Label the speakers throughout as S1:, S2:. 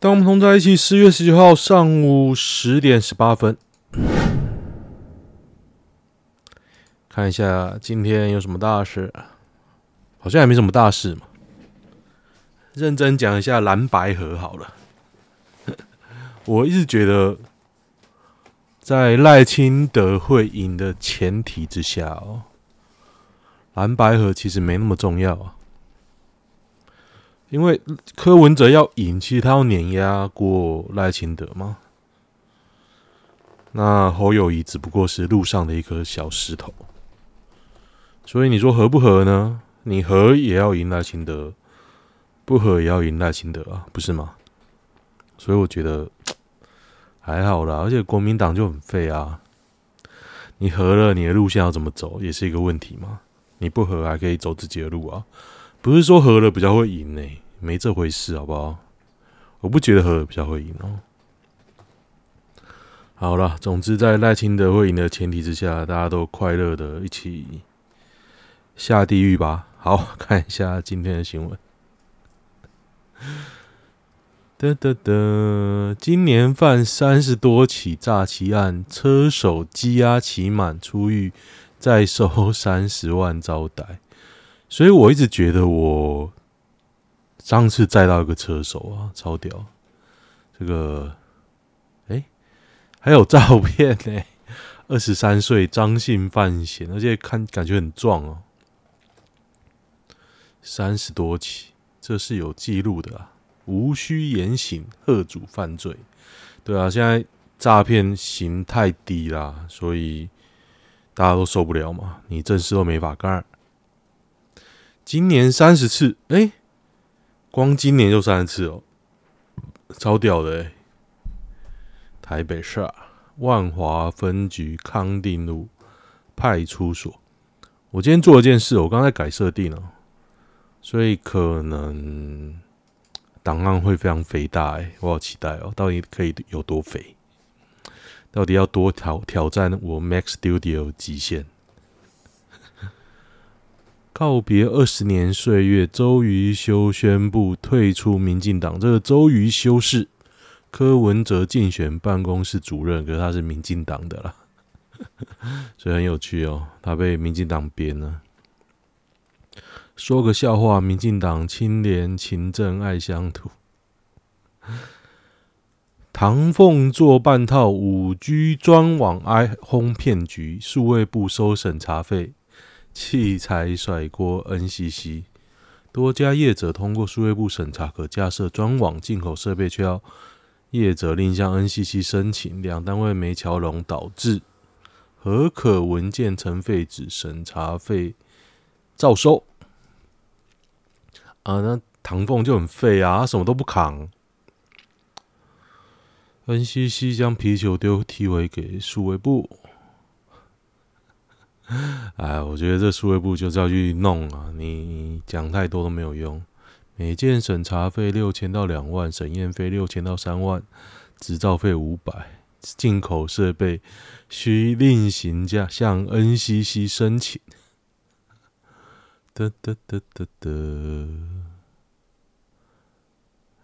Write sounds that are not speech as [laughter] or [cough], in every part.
S1: 当我们同在一起，十月十九号上午十点十八分，看一下今天有什么大事？好像也没什么大事嘛。认真讲一下蓝白盒好了。[laughs] 我一直觉得，在赖清德会赢的前提之下哦，蓝白盒其实没那么重要啊。因为柯文哲要赢，其实他要碾压过赖清德嘛。那侯友谊只不过是路上的一颗小石头，所以你说合不合呢？你合也要赢赖清德，不合也要赢赖清德啊，不是吗？所以我觉得 [tsk] 还好啦，而且国民党就很废啊。你合了，你的路线要怎么走也是一个问题嘛。你不合还可以走自己的路啊。不是说合了比较会赢呢，没这回事，好不好？我不觉得合了比较会赢哦。好了，总之在赖清德会赢的前提之下，大家都快乐的一起下地狱吧。好，[laughs] 看一下今天的新闻。得得得，今年犯三十多起诈欺案，车手羁押期满出狱，再收三十万招待。所以我一直觉得，我上次载到一个车手啊，超屌！这个，哎，还有照片呢，[laughs] 二十三岁张姓犯嫌，而且看感觉很壮哦。三十多起，这是有记录的啊！无需严刑吓阻犯罪，对啊，现在诈骗刑太低啦，所以大家都受不了嘛，你正事都没法干。今年三十次，哎、光今年就三次哦，超屌的！台北市万华分局康定路派出所，我今天做了一件事，我刚才改设定了，所以可能档案会非常肥大哎，我好期待哦！到底可以有多肥？到底要多挑挑战我 Mac Studio 极限？告别二十年岁月，周瑜修宣布退出民进党。这个周瑜修是柯文哲竞选办公室主任，可是他是民进党的啦，[laughs] 所以很有趣哦。他被民进党编了。说个笑话：民进党清廉勤政爱乡土。唐凤做半套五 G 专网 iPhone 骗局，数位部收审查费。器材甩锅，NCC 多家业者通过数位部审查，可架设专网进口设备，却要业者另向 NCC 申请，两单位没桥拢，导致核可文件成废纸，审查费照收。啊，那唐凤就很废啊，什么都不扛。NCC 将皮球丢踢回给数位部。[laughs] 哎，我觉得这数位部就是要去弄啊！你讲太多都没有用。每件审查费六千到两万，审验费六千到三万，执照费五百。进口设备需另行价向 NCC 申请。得得得得得，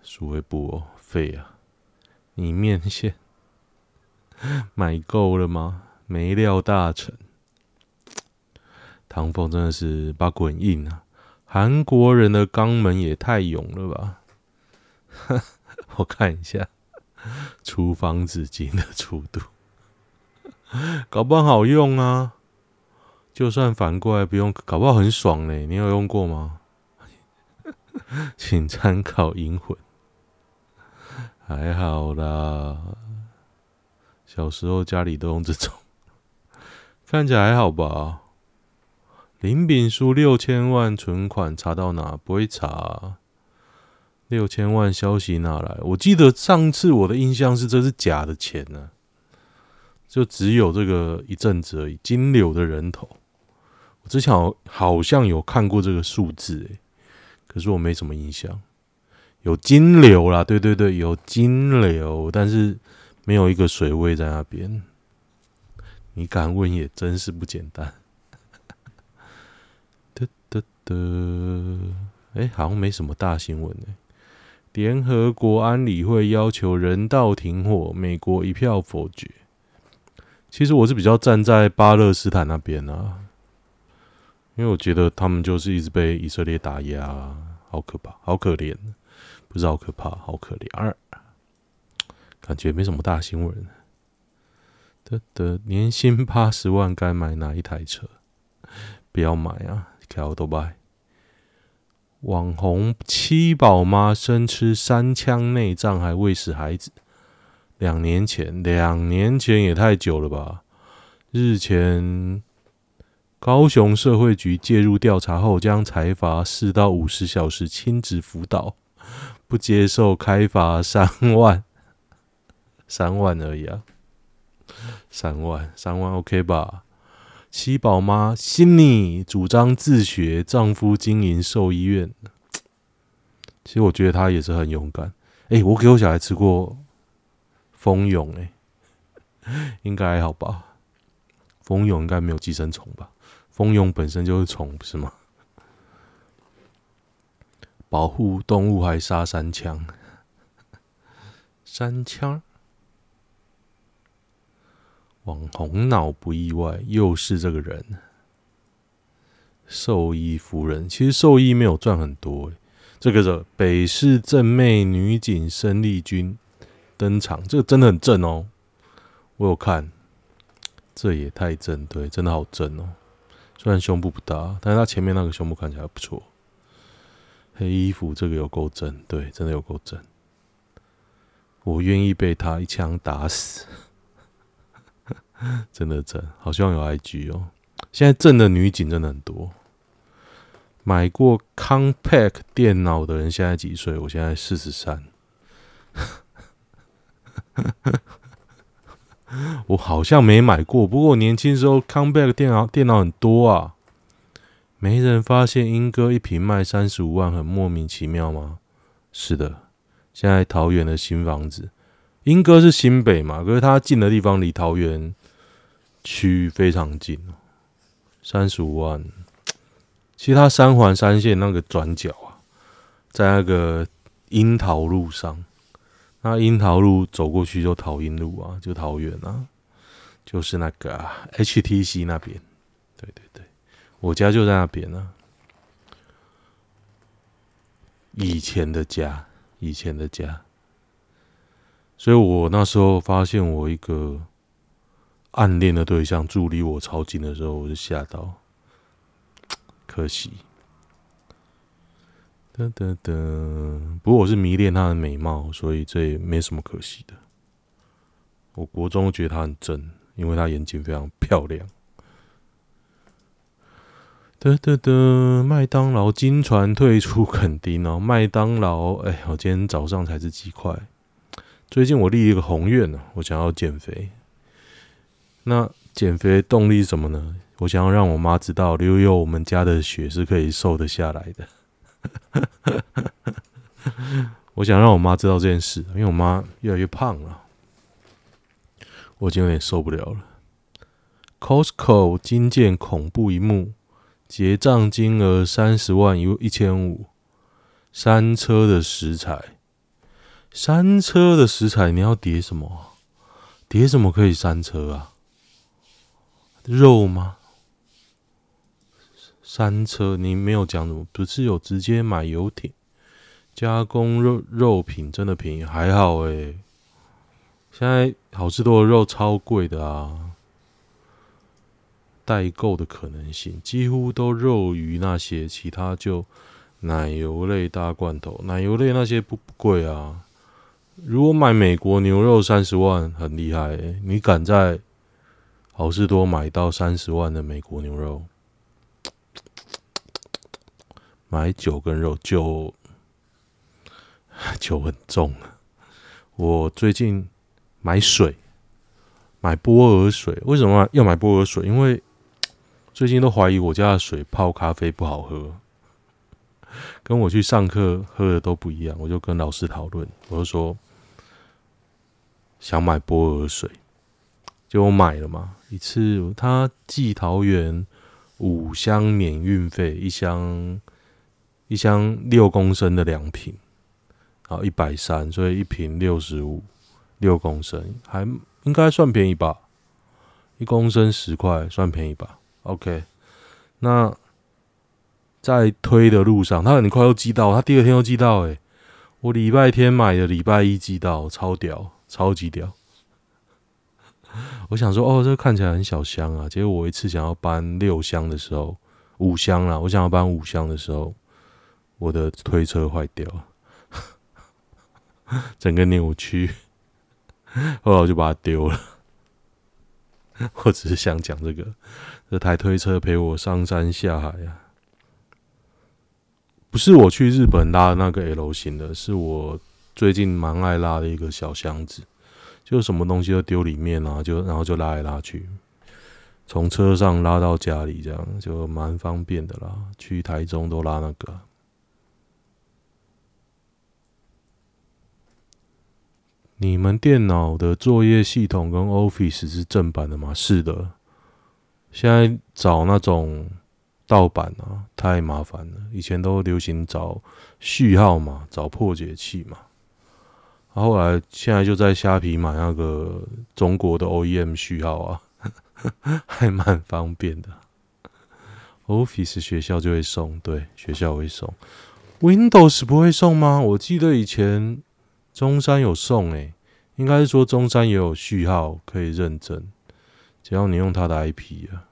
S1: 数位部哦，废啊！你面线 [laughs] 买够了吗？没料大成。唐凤真的是把滚硬啊！韩国人的肛门也太勇了吧！[laughs] 我看一下厨房纸巾的粗度，搞不好好用啊！就算反过来不用，搞不好很爽嘞！你有用过吗？[laughs] 请参考《银魂》。还好啦，小时候家里都用这种，看起来还好吧。林炳书六千万存款查到哪？不会查啊。六千万消息哪来？我记得上次我的印象是这是假的钱呢，就只有这个一阵子而已。金流的人头，我之前好像有看过这个数字诶，可是我没什么印象。有金流啦，对对对，有金流，但是没有一个水位在那边。你敢问也真是不简单。的，哎，好像没什么大新闻呢。联合国安理会要求人道停火，美国一票否决。其实我是比较站在巴勒斯坦那边啊，因为我觉得他们就是一直被以色列打压，好可怕，好可怜，不是好可怕，好可怜。二，感觉没什么大新闻。的的，年薪八十万该买哪一台车？不要买啊，开欧都拜。网红七宝妈生吃三枪内脏还喂死孩子，两年前，两年前也太久了吧？日前，高雄社会局介入调查后，将裁罚四到五十小时亲子辅导，不接受开罚三万，三万而已啊，三万，三万 OK 吧？七宝妈心妮主张自学，丈夫经营兽医院。其实我觉得她也是很勇敢。哎、欸，我给我小孩吃过蜂蛹，哎，应该还好吧？蜂蛹应该没有寄生虫吧？蜂蛹本身就是虫，不是吗？保护动物还杀三枪，三枪。网红脑不意外，又是这个人。兽医夫人，其实兽医没有赚很多。这个是北市正妹女警申丽君登场，这个真的很正哦。我有看，这也太正，对，真的好正哦。虽然胸部不大，但是她前面那个胸部看起来不错。黑衣服这个有够正，对，真的有够正。我愿意被他一枪打死。[laughs] 真的正，好像有 IG 哦。现在正的女警真的很多。买过 Compaq 电脑的人现在几岁？我现在四十三。[laughs] 我好像没买过，不过我年轻时候 Compaq 电脑电脑很多啊。没人发现英哥一瓶卖三十五万，很莫名其妙吗？是的，现在桃园的新房子，英哥是新北嘛，可是他近的地方离桃园。区非常近，三十五万。其实它三环三线那个转角啊，在那个樱桃路上，那樱桃路走过去就桃樱路啊，就桃园啊，就是那个、啊、HTC 那边。对对对，我家就在那边啊。以前的家，以前的家。所以我那时候发现我一个。暗恋的对象住离我超近的时候，我就吓到，[tsk] 可惜。噔噔噔，不过我是迷恋她的美貌，所以这也没什么可惜的。我国中觉得她很正，因为她眼睛非常漂亮。噔噔噔，麦当劳金传退出垦丁哦，麦当劳，哎，我今天早上才吃鸡块。最近我立一个宏愿呢，我想要减肥。那减肥动力是什么呢？我想要让我妈知道，留有我们家的血是可以瘦得下来的。[laughs] 我想让我妈知道这件事，因为我妈越来越胖了，我已经有点受不了了。Costco 惊见恐怖一幕，结账金额三十万一一千五，三车的食材，三车的食材，你要叠什么？叠什么可以三车啊？肉吗？三车你没有讲什么？不是有直接买游艇加工肉肉品，真的便宜，还好诶、现在好吃多的肉超贵的啊，代购的可能性几乎都肉鱼那些，其他就奶油类大罐头，奶油类那些不贵啊。如果买美国牛肉三十万很厉害、你敢在？好市多买到三十万的美国牛肉，买九根肉就 [laughs] 酒很重。我最近买水，买波尔水。为什么要买波尔水？因为最近都怀疑我家的水泡咖啡不好喝，跟我去上课喝的都不一样。我就跟老师讨论，我就说想买波尔水。就我买了嘛，一次他寄桃园五箱免运费，一箱一箱六公升的两瓶，然后一百三，所以一瓶六十五六公升，还应该算便宜吧？一公升十块，算便宜吧？OK，那在推的路上，他很快又寄到，他第二天又寄到，诶，我礼拜天买的，礼拜一寄到，超屌，超级屌。[laughs] 我想说，哦，这个看起来很小箱啊，结果我一次想要搬六箱的时候，五箱啦，我想要搬五箱的时候，我的推车坏掉了。整个扭曲，后来我就把它丢了。我只是想讲这个，这台推车陪我上山下海啊，不是我去日本拉的那个 L 型的，是我最近蛮爱拉的一个小箱子，就什么东西都丢里面啊，就然后就拉来拉去，从车上拉到家里，这样就蛮方便的啦。去台中都拉那个。你们电脑的作业系统跟 Office 是正版的吗？是的。现在找那种盗版啊，太麻烦了。以前都流行找序号嘛，找破解器嘛。后来现在就在虾皮买那个中国的 OEM 序号啊，[laughs] 还蛮方便的。Office 学校就会送，对，学校会送。Windows 不会送吗？我记得以前。中山有送诶，应该是说中山也有序号可以认证，只要你用它的 IP 啊。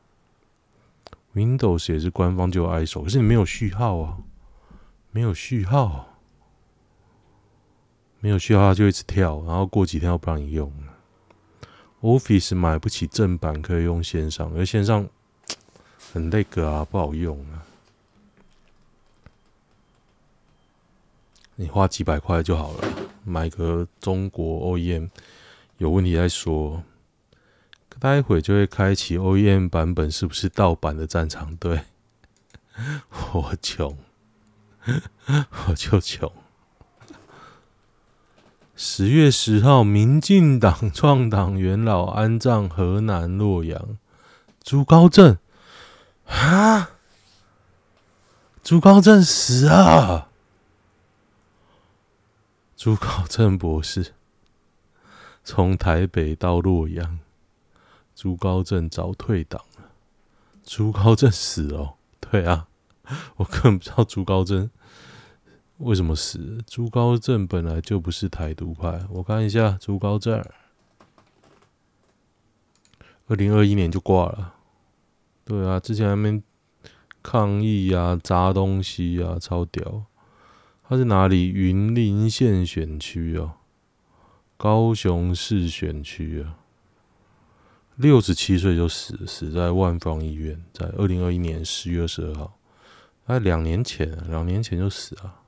S1: Windows 也是官方就有 ISO，可是你没有序号啊，没有序号，没有需要它就一直跳，然后过几天又不让你用。Office 买不起正版，可以用线上，而线上很那个啊，不好用啊。你花几百块就好了，买个中国 OEM 有问题再说。待会就会开启 OEM 版本是不是盗版的战场？对，[laughs] 我穷，[laughs] 我就穷。十月十号，民进党创党元老安葬河南洛阳，朱高正啊，朱高正死啊！朱高正博士从台北到洛阳，朱高正早退党了。朱高正死哦，对啊，我根本不知道朱高正为什么死。朱高正本来就不是台独派，我看一下朱高正，二零二一年就挂了。对啊，之前还没抗议啊，砸东西啊，超屌。他是哪里？云林县选区哦，高雄市选区啊。六十七岁就死，死在万芳医院，在二零二一年十月二十二号，哎，两年前，两年前就死了。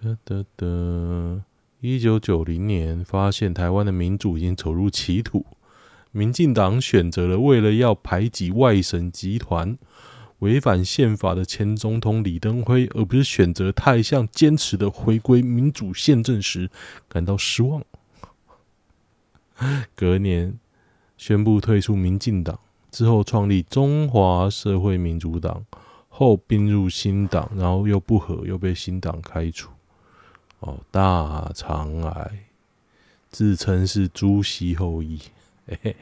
S1: 得得得，一九九零年发现台湾的民主已经走入歧途，民进党选择了为了要排挤外省集团。违反宪法的前总统李登辉，而不是选择太向坚持的回归民主宪政时，感到失望。隔年宣布退出民进党，之后创立中华社会民主党，后并入新党，然后又不和，又被新党开除。哦，大肠癌，自称是朱熹后裔，嘿嘿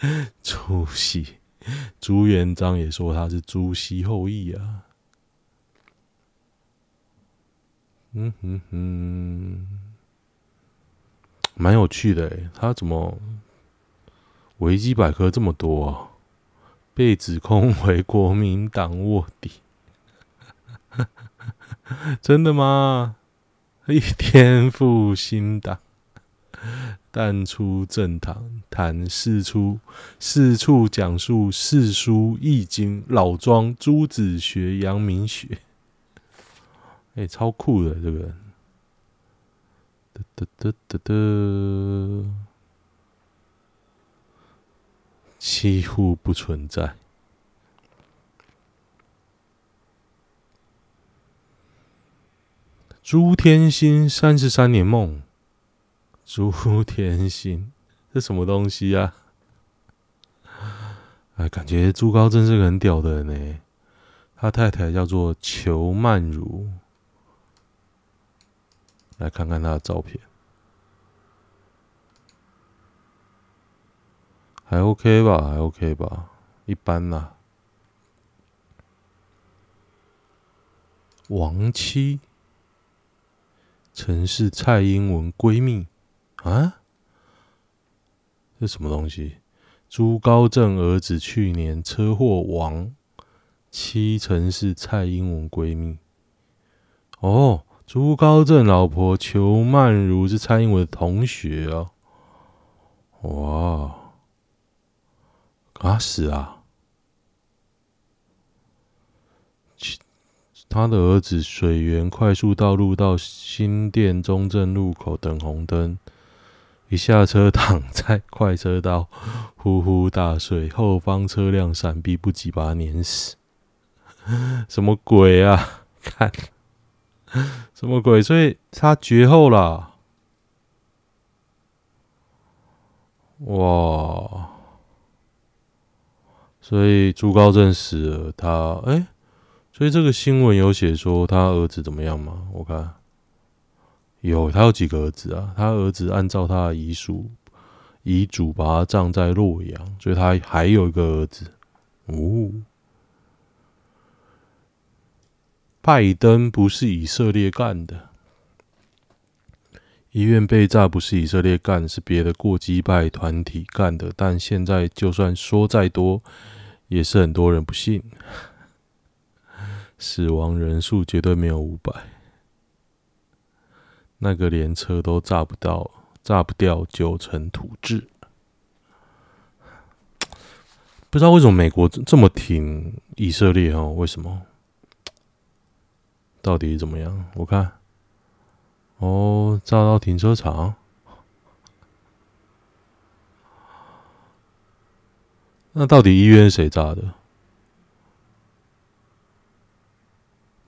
S1: 嘿，朱熹。朱元璋也说他是朱熹后裔啊，嗯哼哼，蛮有趣的诶，他怎么维基百科这么多啊？被指控为国民党卧底，[laughs] 真的吗？一天复新党。淡出政坛，谈四处四处讲述四书易经老庄朱子学阳明学，哎、超酷的这个人，哒哒哒哒哒，几乎不存在。朱天心三十三年梦。朱天心，这什么东西啊？哎，感觉朱高真是个很屌的人呢。他太太叫做裘曼如，来看看他的照片，还 OK 吧？还 OK 吧？一般啦。亡妻，曾是蔡英文闺蜜啊？这什么东西？朱高正儿子去年车祸亡，妻曾是蔡英文闺蜜。哦，朱高正老婆裘曼如是蔡英文的同学哦。哇，啊是啊。他的儿子水源快速道路到新店中正路口等红灯，一下车躺在快车道，[laughs] 呼呼大睡，后方车辆闪避不及，把他碾死。什么鬼啊？看，什么鬼？所以他绝后了。哇！所以朱高正死了，他哎。所以这个新闻有写说他儿子怎么样吗？我看有，他有几个儿子啊？他儿子按照他的遗书遗嘱把他葬在洛阳，所以他还有一个儿子。哦，拜登不是以色列干的，医院被炸不是以色列干，是别的过激派团体干的。但现在就算说再多，也是很多人不信。死亡人数绝对没有五百，那个连车都炸不到，炸不掉九成土质。不知道为什么美国这么挺以色列哦？为什么？到底怎么样？我看，哦，炸到停车场，那到底医院谁炸的？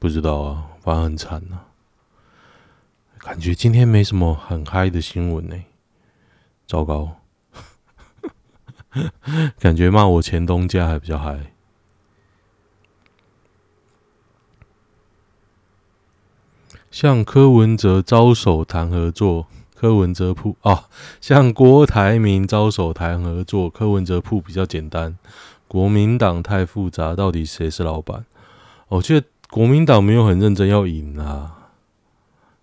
S1: 不知道啊，反正很惨呐、感觉今天没什么很嗨的新闻呢、糟糕，[laughs] 感觉骂我前东家还比较嗨。向柯文哲招手谈合作，柯文哲铺啊，向郭台铭招手谈合作，柯文哲铺比较简单。国民党太复杂，到底谁是老板？我觉得。国民党没有很认真要赢啊！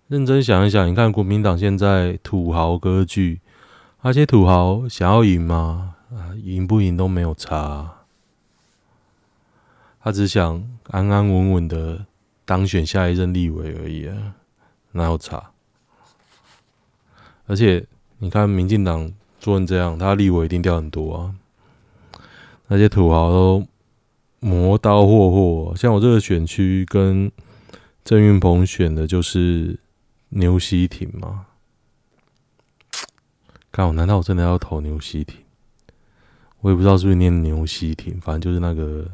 S1: 认真想一想，你看国民党现在土豪割据，那些土豪想要赢吗？啊，赢不赢都没有差，他只想安安稳稳的当选下一任立委而已啊，哪有差？而且你看民进党做成这样，他立委一定掉很多啊，那些土豪都。磨刀霍霍，像我这个选区跟郑运鹏选的就是牛西挺嘛。看我，难道我真的要投牛西挺？我也不知道是不是念牛西挺，反正就是那个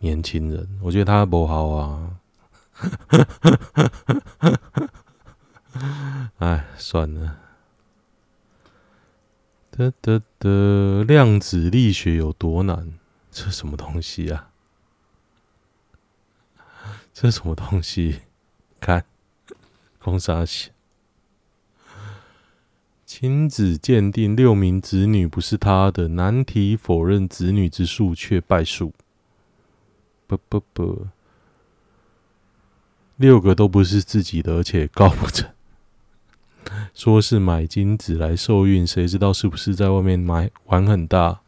S1: 年轻人，我觉得他不好啊。[laughs] 哎，算了。得得得，量子力学有多难？这什么东西啊？这什么东西？看，公杀小，亲子鉴定六名子女不是他的，难题否认子女之诉却败诉。不不不，六个都不是自己的，而且告不成。说是买精子来受孕，谁知道是不是在外面买玩很大，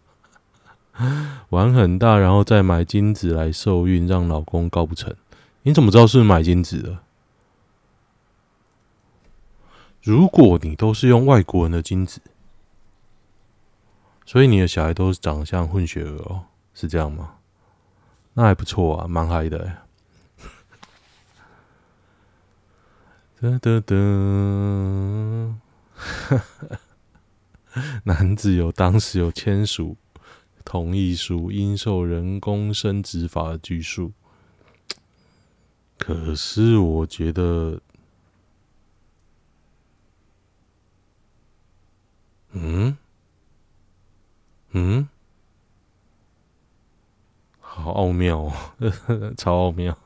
S1: 玩很大，然后再买精子来受孕，让老公告不成。你怎么知道是买精子的？如果你都是用外国人的精子，所以你的小孩都是长得像混血儿哦，是这样吗？那还不错啊，蛮嗨的。哒哒哒，[laughs] 男子有当时有签署同意书，应受人工生殖法的拘束。可是我觉得，嗯嗯，好奥妙哦，[laughs] 超奥妙。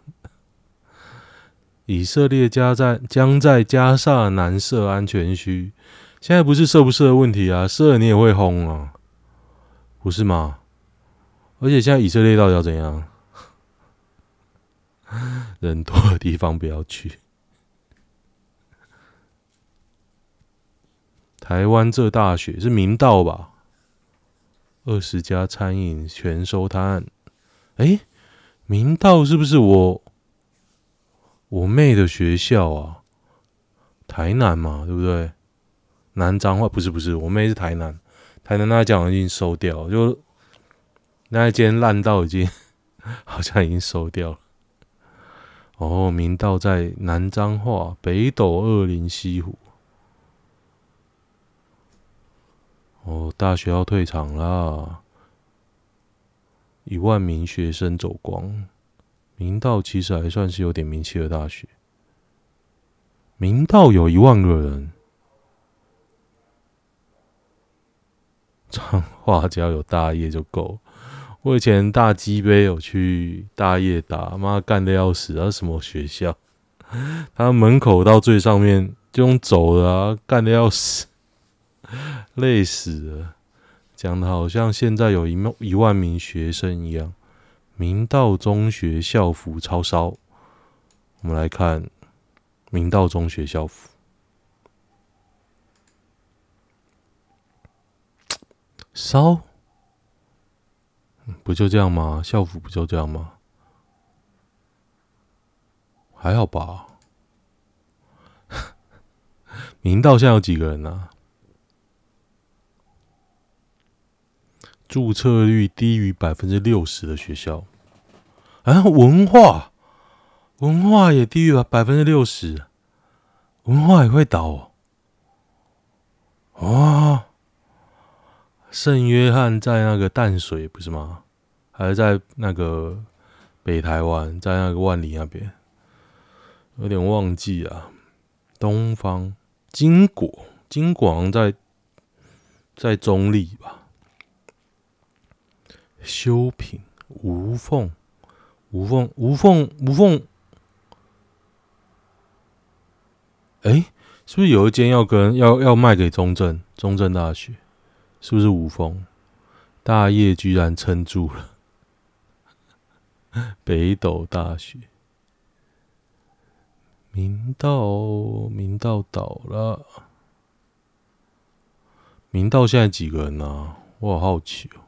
S1: 以色列加在将在加萨南设安全区。现在不是设不设的问题啊，设了你也会轰啊，不是吗？而且现在以色列到底要怎样？[laughs] 人多的地方不要去。台湾这大学是明道吧？二十家餐饮全收摊。哎，明道是不是我我妹的学校啊？台南嘛，对不对？南彰化不是不是，我妹是台南，台南那家已经收掉了，就那间烂到已经 [laughs] 好像已经收掉了。哦，明道在南彰化北斗二林西湖。哦，大学要退场啦，一万名学生走光。明道其实还算是有点名气的大学，明道有一万个人。彰化只要有大业就够了。我以前大鸡杯有去大业打，妈干的要死啊！什么学校？[laughs] 他门口到最上面就用走的啊，干的要死，累死了。讲的好像现在有一一万名学生一样。明道中学校服超烧，我们来看明道中学校服。烧，不就这样吗？校服不就这样吗？还好吧。[laughs] 明道现在有几个人呢、注册率低于百分之六十的学校，啊，文化，文化也低于百分之六十，文化也会倒哦。哇！圣约翰在那个淡水不是吗？还是在那个北台湾，在那个万里那边，有点忘记啊。东方金果，金果好像在在中立吧。修品无缝无缝无缝无缝。哎，是不是有一间要跟要要卖给中正中正大学？是不是五峰？大业居然撑住了。北斗大学，明道明道倒了。明道现在几个人啊？我好好奇哦。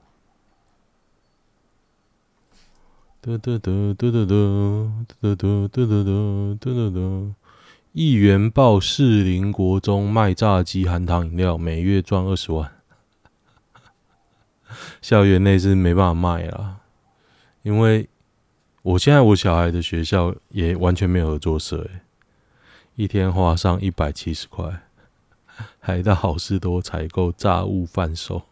S1: 得得得得得得得得得得得得。议员报士林国中卖炸鸡、含糖饮料，每月赚二十万。[laughs] 校园内是没办法卖啊，因为我现在我小孩的学校也完全没有合作社，哎，一天花上一百七十块，[laughs] 还到好市多采购炸物贩售。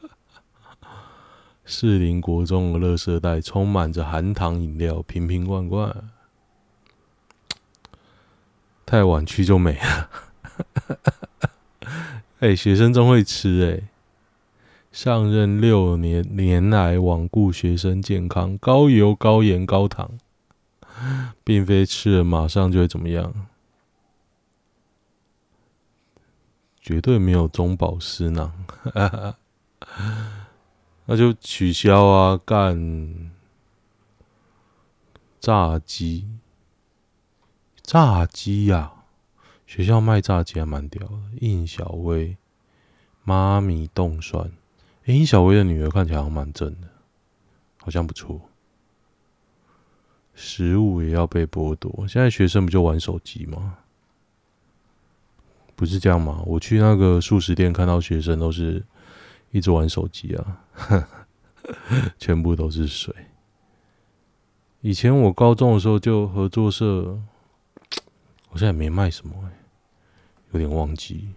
S1: [laughs] 士林国中的垃圾袋充满着含糖饮料，瓶瓶罐罐，太晚去就没了。哎，学生真会吃哎。上任六年，年来罔顾学生健康，高油、高盐、高糖，并非吃了马上就会怎么样，绝对没有中饱私囊，[laughs] 那就取消啊！干炸鸡，炸鸡呀、啊！学校卖炸鸡还蛮屌的，应小薇，妈咪冻酸。殷小薇的女儿看起来还蛮正的，好像不错。食物也要被剥夺，现在学生不就玩手机吗？不是这样吗？我去那个素食店看到学生都是一直玩手机啊，[laughs] 全部都是水。以前我高中的时候就合作社，我现在没卖什么欸，有点忘记。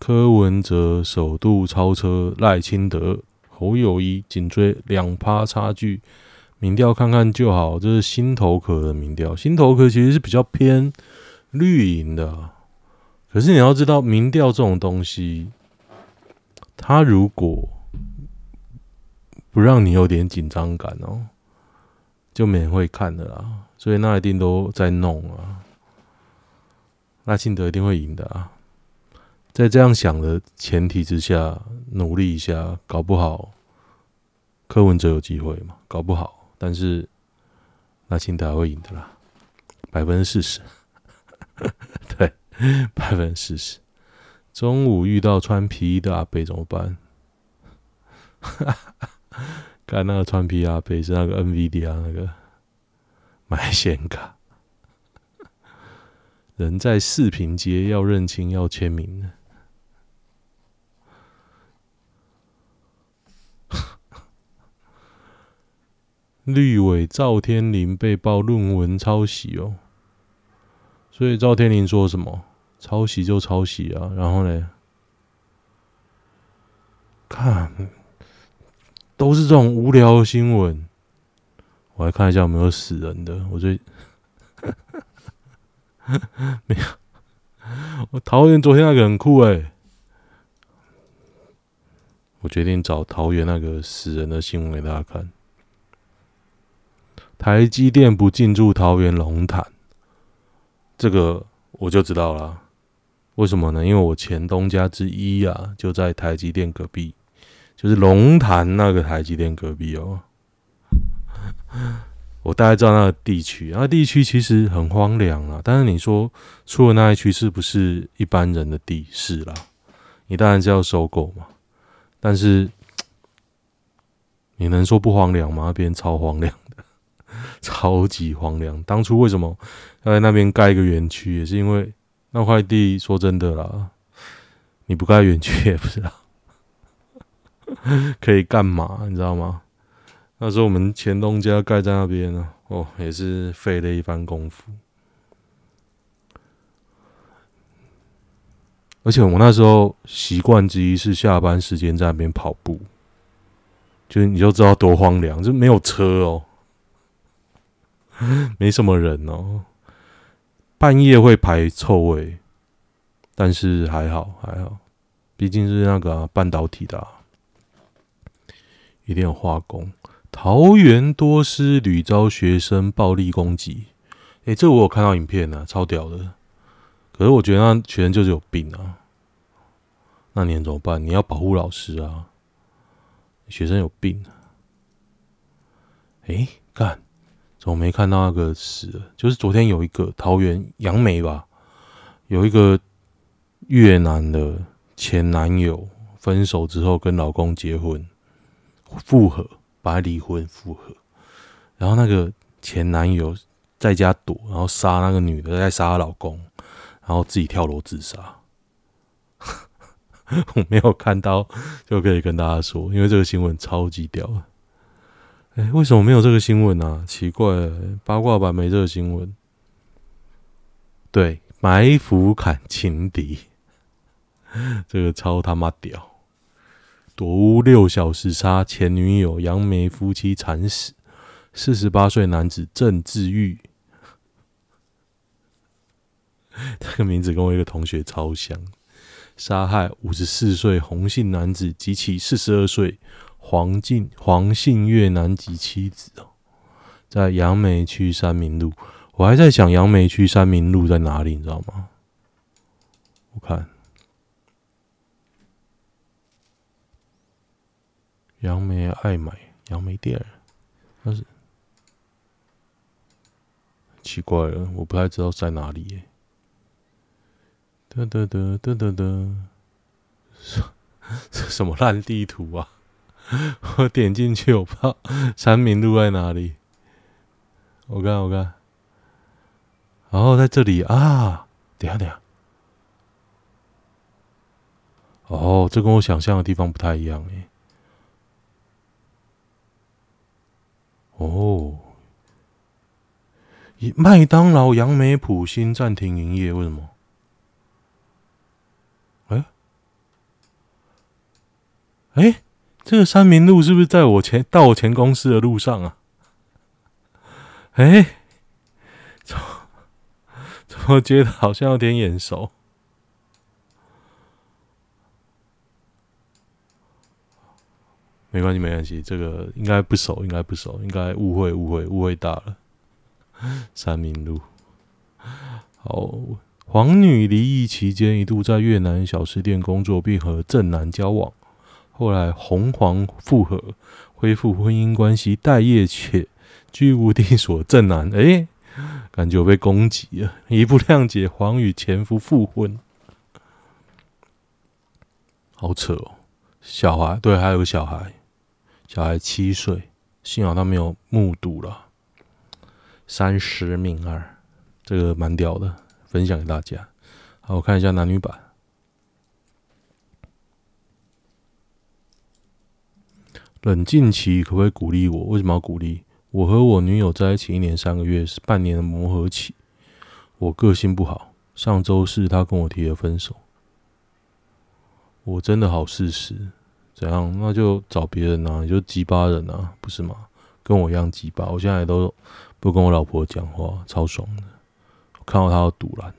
S1: 柯文哲首度超车赖清德，侯友宜紧追两趴差距，民调看看就好。这是新头壳的民调，新头壳其实是比较偏绿营的。可是你要知道，民调这种东西，它如果不让你有点紧张感哦，就没人会看的啦，所以那一定都在弄啊。赖清德一定会赢的啊！在这样想的前提之下，努力一下，搞不好柯文哲有机会嘛？搞不好，但是那清德还会赢的啦，百分之四十，对，百分之四十。中午遇到穿皮衣的阿伯怎么办？[laughs] 看那个穿皮阿伯是那个 NVIDIA 那个买显卡。人在四平街要认亲要签名。绿委赵天林被曝论文抄袭哦，所以赵天林说什么？抄袭就抄袭啊，然后呢？看，都是这种无聊新闻。我来看一下有没有死人的，我最。[laughs] 没有，我桃园昨天那个很酷诶，我决定找桃园那个死人的新闻给大家看。台积电不进驻桃园龙潭，这个我就知道了。为什么呢？因为我前东家之一啊，就在台积电隔壁，就是龙潭那个台积电隔壁哦。[laughs] 我大概知道那个地区，那地区其实很荒凉啊。但是你说出了那一区是不是一般人的地？势啦，你当然是要收购嘛。但是 [tsk] 你能说不荒凉吗？那边超荒凉的，[laughs] 超级荒凉。当初为什么要在那边盖一个园区？也是因为那块地，说真的啦，你不盖园区也不知道 [laughs] 可以干嘛，你知道吗？那时候我们前东家盖在那边呢，哦，也是费了一番功夫。而且我那时候习惯之一是下班时间在那边跑步，就是你就知道多荒凉，就没有车哦，[laughs] 没什么人哦，半夜会排臭味，但是还好还好，毕竟是那个、半导体的、啊，一定有化工。桃园多师屡遭学生暴力攻击，诶，这我有看到影片啊，超屌的。可是我觉得那学生就是有病啊，那你怎么办？你要保护老师啊，学生有病啊。诶，干，怎么没看到那个死了？就是昨天有一个桃园杨梅吧，有一个越南的前男友分手之后跟老公结婚复合。把他离婚复合，然后那个前男友在家躲，然后杀那个女的，再杀她老公，然后自己跳楼自杀。[laughs] 我没有看到，就可以跟大家说，因为这个新闻超级屌。哎、欸，为什么没有这个新闻啊？奇怪，八卦版没这个新闻。对，埋伏砍情敌，[laughs] 这个超他妈屌。躲屋六小时杀前女友，杨梅夫妻惨死。四十八岁男子郑志玉，[laughs] 这个名字跟我一个同学超像。杀害五十四岁红姓男子及其四十二岁黄静黄姓越南籍妻子哦，在杨梅区三民路。我还在想杨梅区三民路在哪里，你知道吗？我看。杨梅爱买杨梅店，但是奇怪了，我不太知道在哪里耶。哒哒哒哒哒哒，这 [laughs] 什么烂地图啊！[laughs] 我点进去，我不知道三民路在哪里。我看，我看，然后在这里啊！等下，等下。哦，这跟我想象的地方不太一样诶。哦，麦当劳杨梅埔新暂停营业，为什么？哎、欸，哎、这个三民路是不是在我前到我前公司的路上啊？哎、怎么怎么觉得好像有点眼熟？没关系，没关系，这个应该不熟，应该不熟，应该误会，误会，误会大了。三民路，好，皇女离异期间一度在越南小吃店工作，并和正男交往，后来红黄复合，恢复婚姻关系，待业且居无定所。正男，哎，感觉被攻击了，一不谅解，黄与前夫复婚，好扯哦。小孩，对，还有小孩，小孩七岁，幸好他没有目睹了。三十命二，这个蛮屌的，分享给大家。好，我看一下男女版。冷静期可不可以鼓励我？为什么要鼓励？我和我女友在一起一年三个月，是半年的磨合期。我个性不好，上周四她跟我提了分手。我真的好事实，怎样？那就找别人啊，你就鸡巴人啊，不是吗？跟我一样鸡巴，我现在都。不跟我老婆讲话，超爽的。我看到她要赌烂，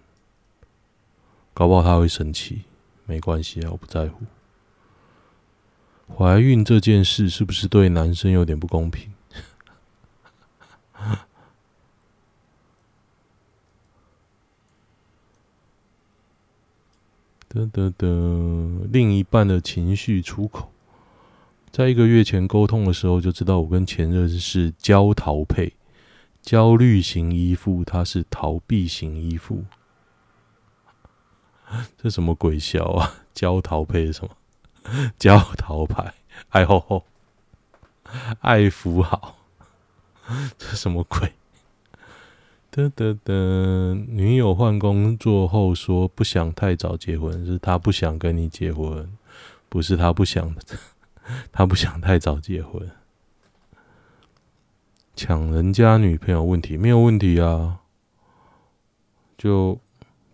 S1: 搞不好她会生气，没关系啊，我不在乎。怀孕这件事是不是对男生有点不公平？[laughs] 得得得，另一半的情绪出口，在一个月前沟通的时候就知道，我跟前任是焦逃配。焦虑型依附，他是逃避型依附，[laughs] 这什么鬼笑啊？[laughs] 焦逃配是什么？[laughs] 焦逃牌，爱吼吼，爱扶好，[laughs] 这什么鬼？得得得，女友换工作后说不想太早结婚，是他不想跟你结婚，不是他不想，[laughs] 他不想太早结婚。抢人家女朋友问题没有问题啊，就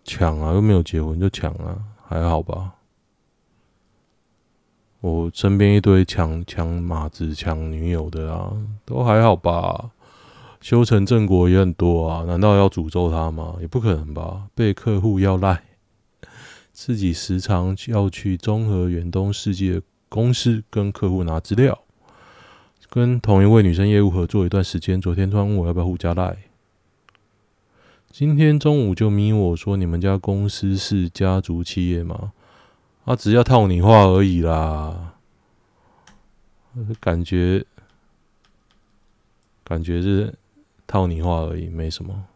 S1: 抢啊，又没有结婚就抢啊，还好吧？我身边一堆抢抢马子、抢女友的啊，都还好吧？修成正果也很多啊，难道要诅咒他吗？也不可能吧？被客户要赖，自己时常要去中和远东世界公司跟客户拿资料。跟同一位女生业务合作一段时间，昨天突然问我要不要互加赖。今天中午就咪我说，你们家公司是家族企业吗？他、啊、只要套你话而已啦，感觉感觉是套你话而已，没什么。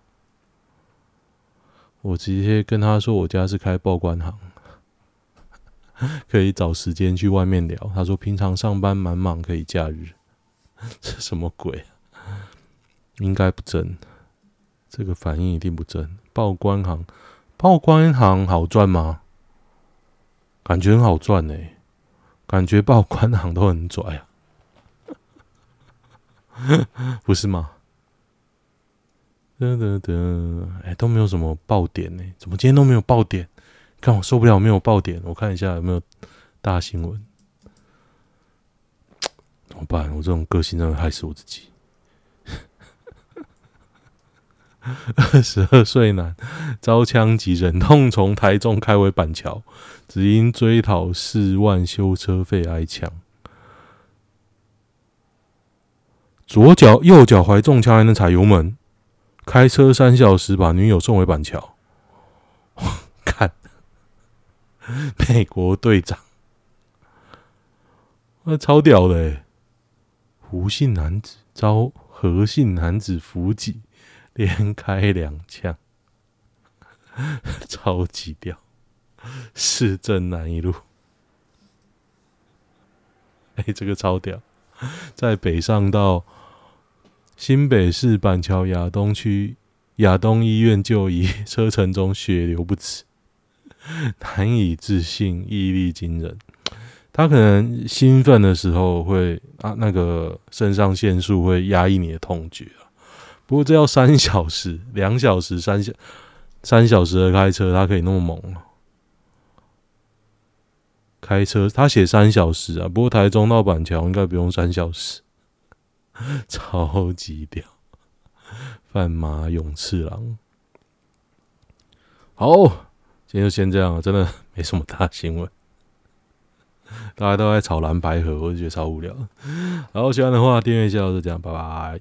S1: 我直接跟他说我家是开报关行，[laughs] 可以找时间去外面聊。他说平常上班蛮忙，可以假日。[laughs] 这什么鬼？应该不真，这个反应一定不真。报关行，报关行好赚吗？感觉很好赚呢，感觉报关行都很拽啊，[laughs] 不是吗？得得得，哎，都没有什么爆点呢，怎么今天都没有爆点？看我受不了，没有爆点，我看一下有没有大新闻。怎么办？我这种个性真的害死我自己。二十二 [laughs] 岁男遭枪击，忍痛从台中开回板桥，只因追讨四万修车费挨枪。左脚右脚踝中枪还能踩油门，开车三小时把女友送回板桥。[laughs] 看，美国队长，那超屌的胡姓男子遭何姓男子伏击，连开两枪，[laughs] 超级屌！市政南一路，哎、这个超屌！在北上到新北市板桥亚东区亚东医院就医，车程中血流不止，难以置信，毅力惊人。他可能兴奋的时候会啊，那个肾上腺素会压抑你的痛觉啊。不过这要三小时、[laughs] 两小时、三小三小时的开车，他可以那么猛？开车他写三小时啊，不过台中到板桥应该不用三小时，[laughs] 超级屌！范马勇次郎，好，今天就先这样了，真的没什么大新闻。[laughs] 大家都在炒蓝白合，我就觉得超无聊。然后喜欢的话，订阅一下，就这样，拜拜。